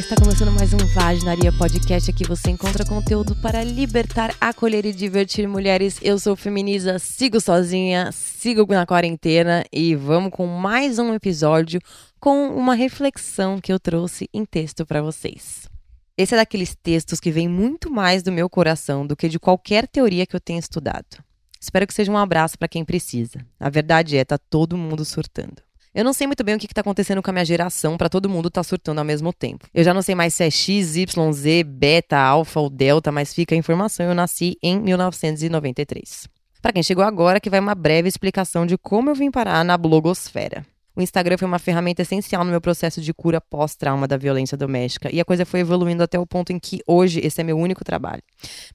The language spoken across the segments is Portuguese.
está começando mais um Vaginaria Podcast. Aqui você encontra conteúdo para libertar, acolher e divertir mulheres. Eu sou feminista, sigo sozinha, sigo na quarentena e vamos com mais um episódio com uma reflexão que eu trouxe em texto para vocês. Esse é daqueles textos que vem muito mais do meu coração do que de qualquer teoria que eu tenha estudado. Espero que seja um abraço para quem precisa. A verdade é, tá todo mundo surtando. Eu não sei muito bem o que está acontecendo com a minha geração para todo mundo estar tá surtando ao mesmo tempo. Eu já não sei mais se é X, Y, Z, beta, alfa ou delta, mas fica a informação, eu nasci em 1993. Para quem chegou agora, que vai uma breve explicação de como eu vim parar na blogosfera. O Instagram foi uma ferramenta essencial no meu processo de cura pós-trauma da violência doméstica e a coisa foi evoluindo até o ponto em que hoje esse é meu único trabalho.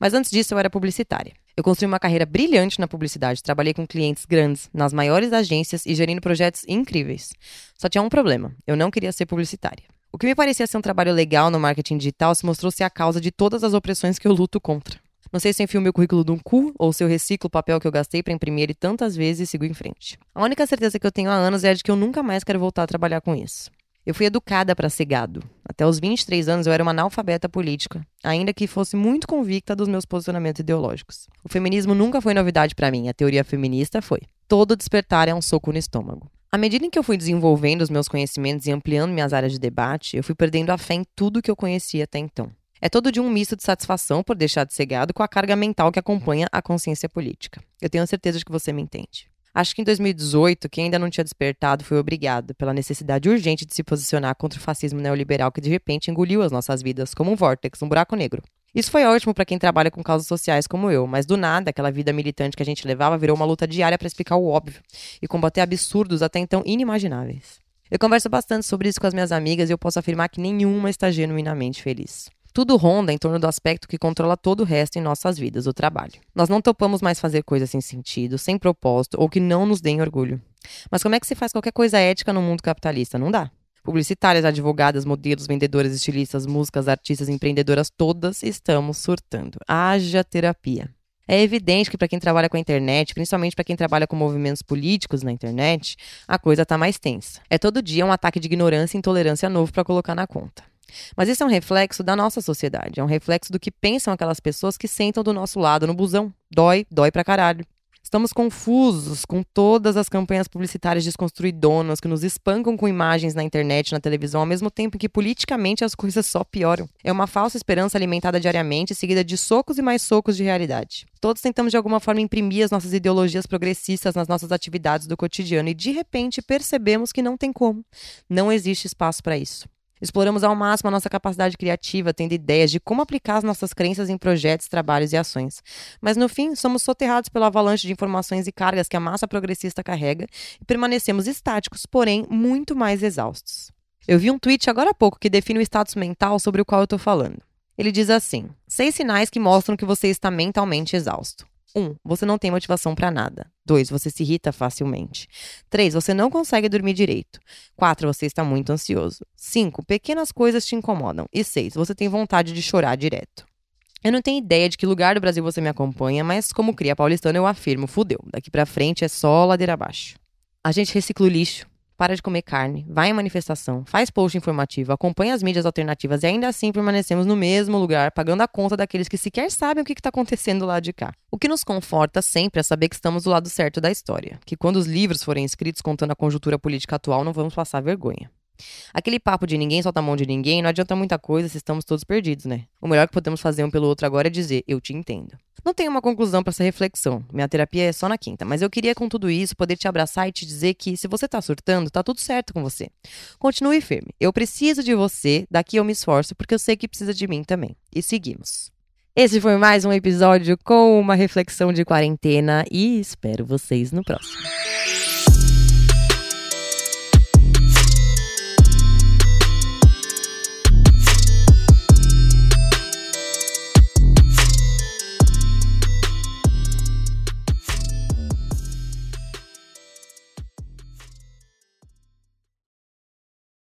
Mas antes disso eu era publicitária. Eu construí uma carreira brilhante na publicidade, trabalhei com clientes grandes, nas maiores agências e gerindo projetos incríveis. Só tinha um problema: eu não queria ser publicitária. O que me parecia ser um trabalho legal no marketing digital se mostrou ser a causa de todas as opressões que eu luto contra. Não sei se enfio meu currículo num cu ou se eu reciclo o papel que eu gastei para imprimir ele tantas vezes e sigo em frente. A única certeza que eu tenho há anos é a de que eu nunca mais quero voltar a trabalhar com isso. Eu fui educada para ser gado. Até os 23 anos eu era uma analfabeta política, ainda que fosse muito convicta dos meus posicionamentos ideológicos. O feminismo nunca foi novidade para mim, a teoria feminista foi. Todo despertar é um soco no estômago. À medida em que eu fui desenvolvendo os meus conhecimentos e ampliando minhas áreas de debate, eu fui perdendo a fé em tudo que eu conhecia até então. É todo de um misto de satisfação por deixar de ser gado com a carga mental que acompanha a consciência política. Eu tenho certeza de que você me entende. Acho que em 2018, quem ainda não tinha despertado foi obrigado pela necessidade urgente de se posicionar contra o fascismo neoliberal que de repente engoliu as nossas vidas como um vórtex, um buraco negro. Isso foi ótimo para quem trabalha com causas sociais como eu, mas do nada, aquela vida militante que a gente levava virou uma luta diária para explicar o óbvio e combater absurdos até então inimagináveis. Eu converso bastante sobre isso com as minhas amigas e eu posso afirmar que nenhuma está genuinamente feliz. Tudo ronda em torno do aspecto que controla todo o resto em nossas vidas, o trabalho. Nós não topamos mais fazer coisas sem sentido, sem propósito ou que não nos deem orgulho. Mas como é que se faz qualquer coisa ética no mundo capitalista? Não dá. Publicitárias, advogadas, modelos, vendedoras, estilistas, músicas, artistas, empreendedoras, todas estamos surtando. Haja terapia. É evidente que para quem trabalha com a internet, principalmente para quem trabalha com movimentos políticos na internet, a coisa está mais tensa. É todo dia um ataque de ignorância e intolerância novo para colocar na conta. Mas isso é um reflexo da nossa sociedade, é um reflexo do que pensam aquelas pessoas que sentam do nosso lado no busão. Dói, dói pra caralho. Estamos confusos com todas as campanhas publicitárias desconstruidonas que nos espancam com imagens na internet, na televisão, ao mesmo tempo que politicamente as coisas só pioram. É uma falsa esperança alimentada diariamente, seguida de socos e mais socos de realidade. Todos tentamos de alguma forma imprimir as nossas ideologias progressistas nas nossas atividades do cotidiano e de repente percebemos que não tem como. Não existe espaço para isso. Exploramos ao máximo a nossa capacidade criativa, tendo ideias de como aplicar as nossas crenças em projetos, trabalhos e ações. Mas no fim, somos soterrados pela avalanche de informações e cargas que a massa progressista carrega e permanecemos estáticos, porém muito mais exaustos. Eu vi um tweet agora há pouco que define o status mental sobre o qual eu estou falando. Ele diz assim: seis sinais que mostram que você está mentalmente exausto. 1. Um, você não tem motivação para nada. 2. Você se irrita facilmente. 3. Você não consegue dormir direito. 4. Você está muito ansioso. 5. Pequenas coisas te incomodam. E 6. Você tem vontade de chorar direto. Eu não tenho ideia de que lugar do Brasil você me acompanha, mas como cria paulistana eu afirmo, fudeu. Daqui para frente é só ladeira abaixo. A gente recicla o lixo, para de comer carne, vai em manifestação, faz post informativo, acompanha as mídias alternativas e ainda assim permanecemos no mesmo lugar, pagando a conta daqueles que sequer sabem o que está acontecendo lá de cá. O que nos conforta sempre é saber que estamos do lado certo da história, que quando os livros forem escritos contando a conjuntura política atual, não vamos passar vergonha. Aquele papo de ninguém solta a mão de ninguém não adianta muita coisa se estamos todos perdidos, né? O melhor que podemos fazer um pelo outro agora é dizer: Eu te entendo. Não tenho uma conclusão para essa reflexão. Minha terapia é só na quinta, mas eu queria com tudo isso poder te abraçar e te dizer que se você tá surtando, tá tudo certo com você. Continue firme. Eu preciso de você, daqui eu me esforço porque eu sei que precisa de mim também. E seguimos. Esse foi mais um episódio com uma reflexão de quarentena e espero vocês no próximo.